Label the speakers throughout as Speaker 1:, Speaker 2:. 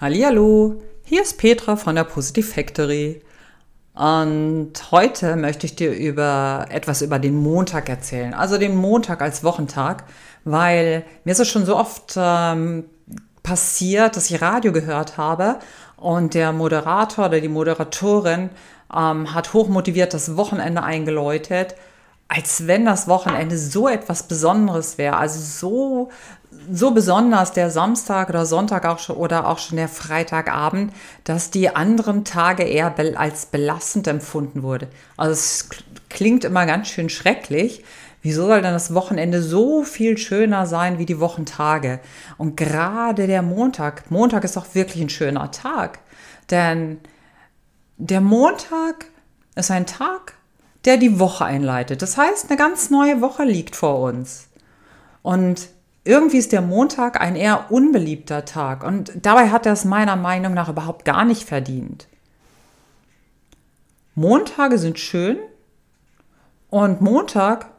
Speaker 1: Hallihallo, hier ist Petra von der Positive Factory. Und heute möchte ich dir über etwas über den Montag erzählen. Also den Montag als Wochentag, weil mir ist es schon so oft ähm, passiert, dass ich Radio gehört habe und der Moderator oder die Moderatorin ähm, hat hochmotiviert das Wochenende eingeläutet als wenn das Wochenende so etwas Besonderes wäre. Also so, so besonders der Samstag oder Sonntag auch schon, oder auch schon der Freitagabend, dass die anderen Tage eher als belastend empfunden wurde. Also es klingt immer ganz schön schrecklich. Wieso soll denn das Wochenende so viel schöner sein wie die Wochentage? Und gerade der Montag, Montag ist auch wirklich ein schöner Tag. Denn der Montag ist ein Tag, der die Woche einleitet. Das heißt, eine ganz neue Woche liegt vor uns. Und irgendwie ist der Montag ein eher unbeliebter Tag und dabei hat er es meiner Meinung nach überhaupt gar nicht verdient. Montage sind schön und Montag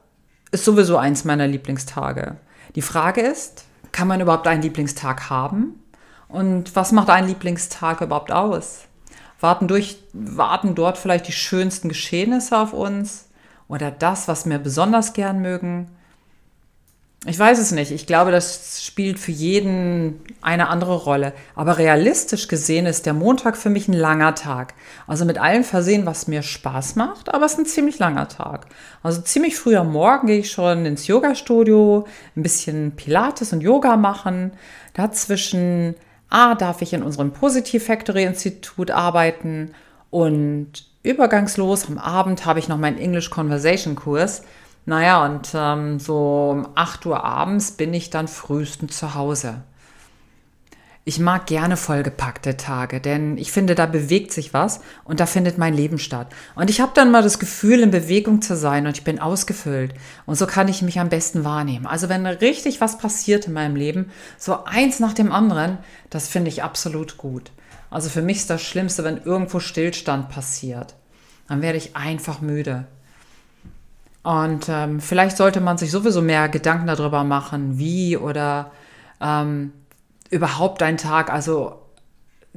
Speaker 1: ist sowieso eins meiner Lieblingstage. Die Frage ist, kann man überhaupt einen Lieblingstag haben? Und was macht ein Lieblingstag überhaupt aus? Warten, durch, warten dort vielleicht die schönsten Geschehnisse auf uns? Oder das, was wir besonders gern mögen? Ich weiß es nicht. Ich glaube, das spielt für jeden eine andere Rolle. Aber realistisch gesehen ist der Montag für mich ein langer Tag. Also mit allem versehen, was mir Spaß macht, aber es ist ein ziemlich langer Tag. Also ziemlich früh am Morgen gehe ich schon ins Yoga-Studio, ein bisschen Pilates und Yoga machen. Dazwischen A, darf ich in unserem Positive Factory Institut arbeiten und übergangslos am Abend habe ich noch meinen English Conversation Kurs. Naja, und ähm, so um 8 Uhr abends bin ich dann frühestens zu Hause. Ich mag gerne vollgepackte Tage, denn ich finde, da bewegt sich was und da findet mein Leben statt. Und ich habe dann mal das Gefühl, in Bewegung zu sein und ich bin ausgefüllt. Und so kann ich mich am besten wahrnehmen. Also wenn richtig was passiert in meinem Leben, so eins nach dem anderen, das finde ich absolut gut. Also für mich ist das Schlimmste, wenn irgendwo Stillstand passiert. Dann werde ich einfach müde. Und ähm, vielleicht sollte man sich sowieso mehr Gedanken darüber machen, wie oder ähm, überhaupt ein Tag, also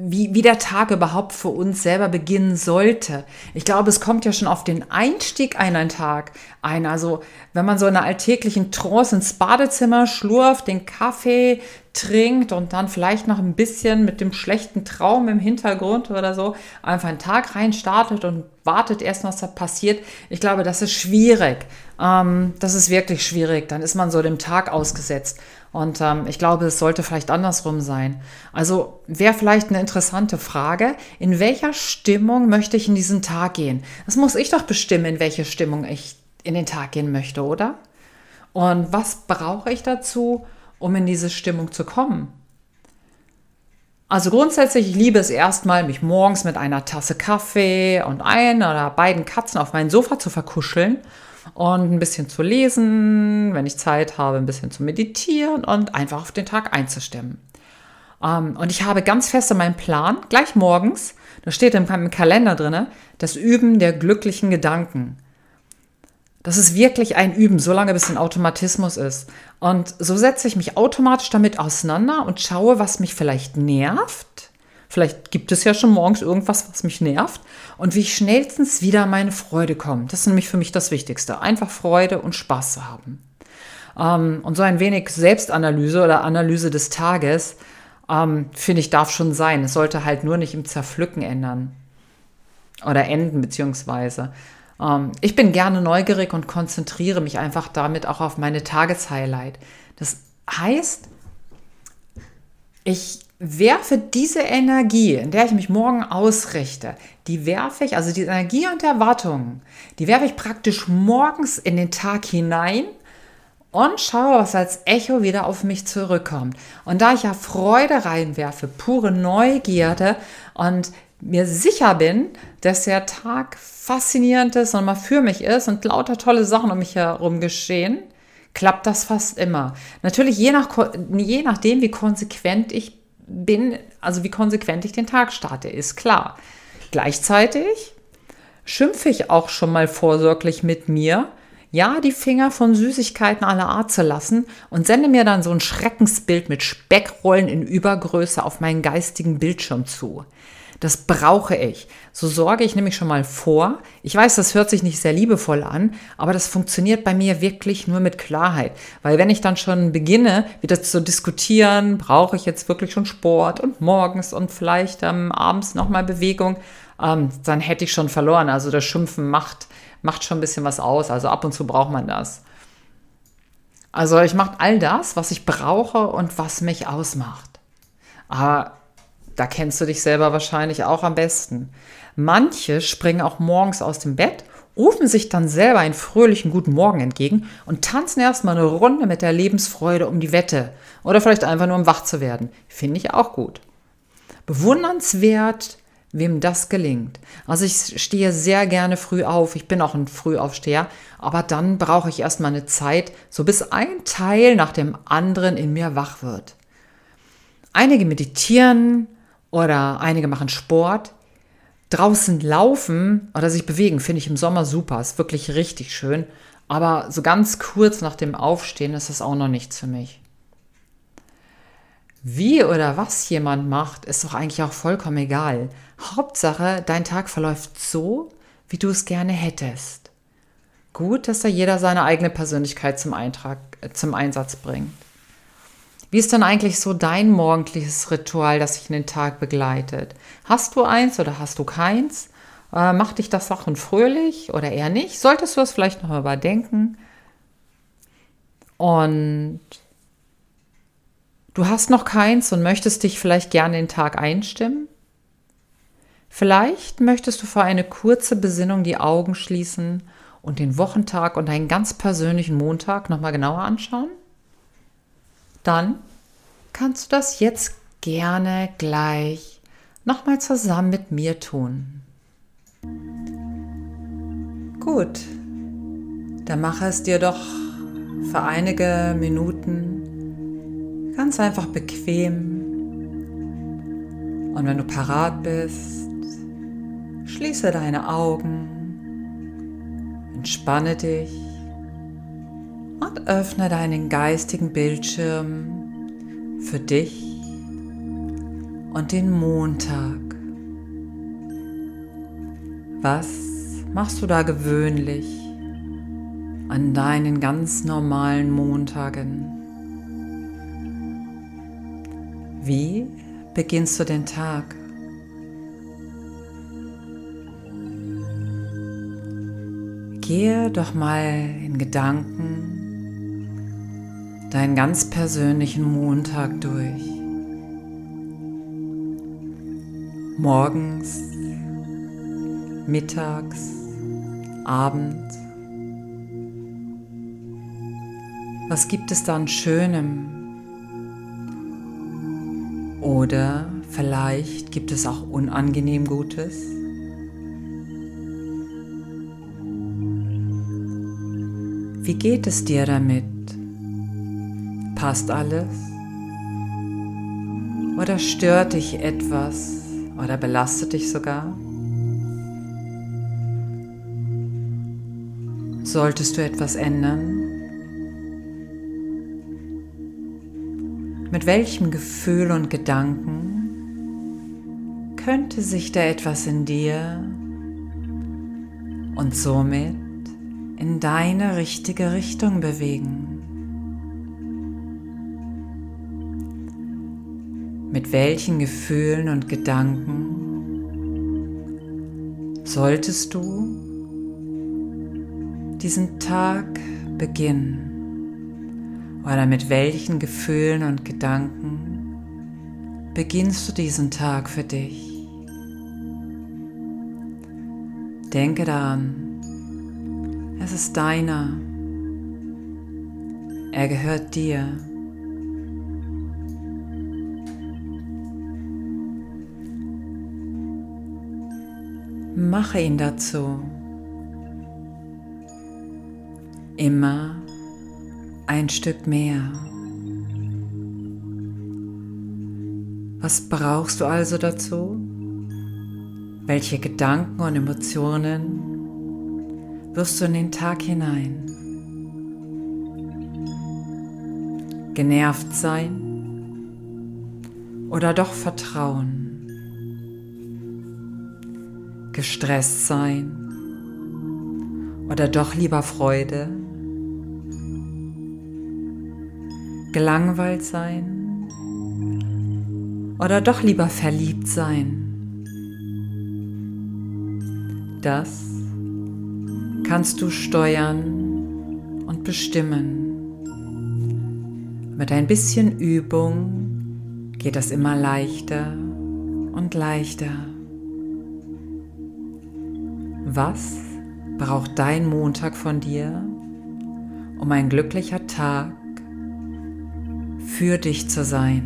Speaker 1: wie, wie der Tag überhaupt für uns selber beginnen sollte. Ich glaube, es kommt ja schon auf den Einstieg ein, ein Tag ein. Also wenn man so in einer alltäglichen Trance ins Badezimmer schlurft, den Kaffee trinkt und dann vielleicht noch ein bisschen mit dem schlechten Traum im Hintergrund oder so einfach einen Tag rein startet und wartet erst, was da passiert. Ich glaube, das ist schwierig. Ähm, das ist wirklich schwierig. Dann ist man so dem Tag ausgesetzt. Und ähm, ich glaube, es sollte vielleicht andersrum sein. Also wäre vielleicht eine interessante Frage, in welcher Stimmung möchte ich in diesen Tag gehen? Das muss ich doch bestimmen, in welche Stimmung ich in den Tag gehen möchte, oder? Und was brauche ich dazu, um in diese Stimmung zu kommen? Also grundsätzlich, ich liebe es erstmal, mich morgens mit einer Tasse Kaffee und ein oder beiden Katzen auf mein Sofa zu verkuscheln und ein bisschen zu lesen, wenn ich Zeit habe, ein bisschen zu meditieren und einfach auf den Tag einzustimmen. Ähm, und ich habe ganz fest in meinem Plan, gleich morgens, da steht im Kalender drin, das Üben der glücklichen Gedanken. Das ist wirklich ein Üben, solange bis ein Automatismus ist. Und so setze ich mich automatisch damit auseinander und schaue, was mich vielleicht nervt Vielleicht gibt es ja schon morgens irgendwas, was mich nervt und wie ich schnellstens wieder meine Freude komme. Das ist nämlich für mich das Wichtigste. Einfach Freude und Spaß zu haben. Ähm, und so ein wenig Selbstanalyse oder Analyse des Tages, ähm, finde ich, darf schon sein. Es sollte halt nur nicht im Zerpflücken ändern oder enden, beziehungsweise. Ähm, ich bin gerne neugierig und konzentriere mich einfach damit auch auf meine Tageshighlight. Das heißt, ich werfe diese Energie, in der ich mich morgen ausrichte, die werfe ich, also die Energie und Erwartungen, die werfe ich praktisch morgens in den Tag hinein und schaue, was als Echo wieder auf mich zurückkommt. Und da ich ja Freude reinwerfe, pure Neugierde und mir sicher bin, dass der Tag faszinierend ist und mal für mich ist und lauter tolle Sachen um mich herum geschehen, klappt das fast immer. Natürlich je, nach, je nachdem, wie konsequent ich bin, also wie konsequent ich den Tag starte, ist klar. Gleichzeitig schimpfe ich auch schon mal vorsorglich mit mir, ja, die Finger von Süßigkeiten aller Art zu lassen und sende mir dann so ein Schreckensbild mit Speckrollen in Übergröße auf meinen geistigen Bildschirm zu. Das brauche ich. So sorge ich nämlich schon mal vor. Ich weiß, das hört sich nicht sehr liebevoll an, aber das funktioniert bei mir wirklich nur mit Klarheit. Weil wenn ich dann schon beginne, wieder zu diskutieren, brauche ich jetzt wirklich schon Sport und morgens und vielleicht ähm, abends nochmal Bewegung, ähm, dann hätte ich schon verloren. Also das Schimpfen macht, macht schon ein bisschen was aus. Also ab und zu braucht man das. Also ich mache all das, was ich brauche und was mich ausmacht. Aber da kennst du dich selber wahrscheinlich auch am besten. Manche springen auch morgens aus dem Bett, rufen sich dann selber einen fröhlichen guten Morgen entgegen und tanzen erstmal eine Runde mit der Lebensfreude um die Wette. Oder vielleicht einfach nur um wach zu werden. Finde ich auch gut. Bewundernswert, wem das gelingt. Also ich stehe sehr gerne früh auf. Ich bin auch ein Frühaufsteher. Aber dann brauche ich erstmal eine Zeit, so bis ein Teil nach dem anderen in mir wach wird. Einige meditieren, oder einige machen Sport. Draußen laufen oder sich bewegen finde ich im Sommer super, ist wirklich richtig schön. Aber so ganz kurz nach dem Aufstehen ist das auch noch nichts für mich. Wie oder was jemand macht, ist doch eigentlich auch vollkommen egal. Hauptsache, dein Tag verläuft so, wie du es gerne hättest. Gut, dass da jeder seine eigene Persönlichkeit zum, Eintrag, äh, zum Einsatz bringt. Wie ist denn eigentlich so dein morgendliches Ritual, das dich in den Tag begleitet? Hast du eins oder hast du keins? Äh, macht dich das Sachen fröhlich oder eher nicht? Solltest du es vielleicht noch überdenken? Und du hast noch keins und möchtest dich vielleicht gerne den Tag einstimmen? Vielleicht möchtest du für eine kurze Besinnung die Augen schließen und den Wochentag und deinen ganz persönlichen Montag nochmal genauer anschauen? dann kannst du das jetzt gerne gleich nochmal zusammen mit mir tun. Gut, dann mache es dir doch für einige Minuten ganz einfach bequem. Und wenn du parat bist, schließe deine Augen, entspanne dich und öffne deinen geistigen Bildschirm für dich und den Montag. Was machst du da gewöhnlich an deinen ganz normalen Montagen? Wie beginnst du den Tag? Gehe doch mal in Gedanken deinen ganz persönlichen Montag durch. Morgens, mittags, abends. Was gibt es da an Schönem? Oder vielleicht gibt es auch unangenehm Gutes? Wie geht es dir damit? Passt alles? Oder stört dich etwas oder belastet dich sogar? Solltest du etwas ändern? Mit welchem Gefühl und Gedanken könnte sich da etwas in dir und somit in deine richtige Richtung bewegen? Mit welchen Gefühlen und Gedanken solltest du diesen Tag beginnen? Oder mit welchen Gefühlen und Gedanken beginnst du diesen Tag für dich? Denke daran, es ist deiner. Er gehört dir. Mache ihn dazu. Immer ein Stück mehr. Was brauchst du also dazu? Welche Gedanken und Emotionen wirst du in den Tag hinein. Genervt sein oder doch vertrauen. Gestresst sein oder doch lieber Freude. Gelangweilt sein oder doch lieber verliebt sein. Das kannst du steuern und bestimmen. Mit ein bisschen Übung geht das immer leichter und leichter. Was braucht dein Montag von dir, um ein glücklicher Tag für dich zu sein?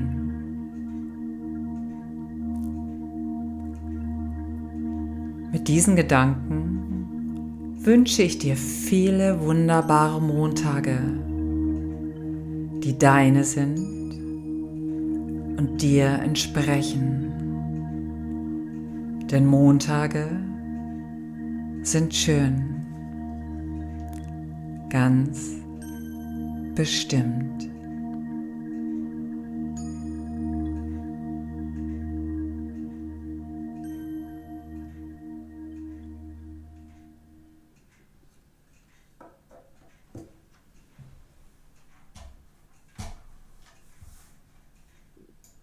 Speaker 1: Mit diesen Gedanken wünsche ich dir viele wunderbare Montage, die deine sind und dir entsprechen. Denn Montage sind schön, ganz bestimmt.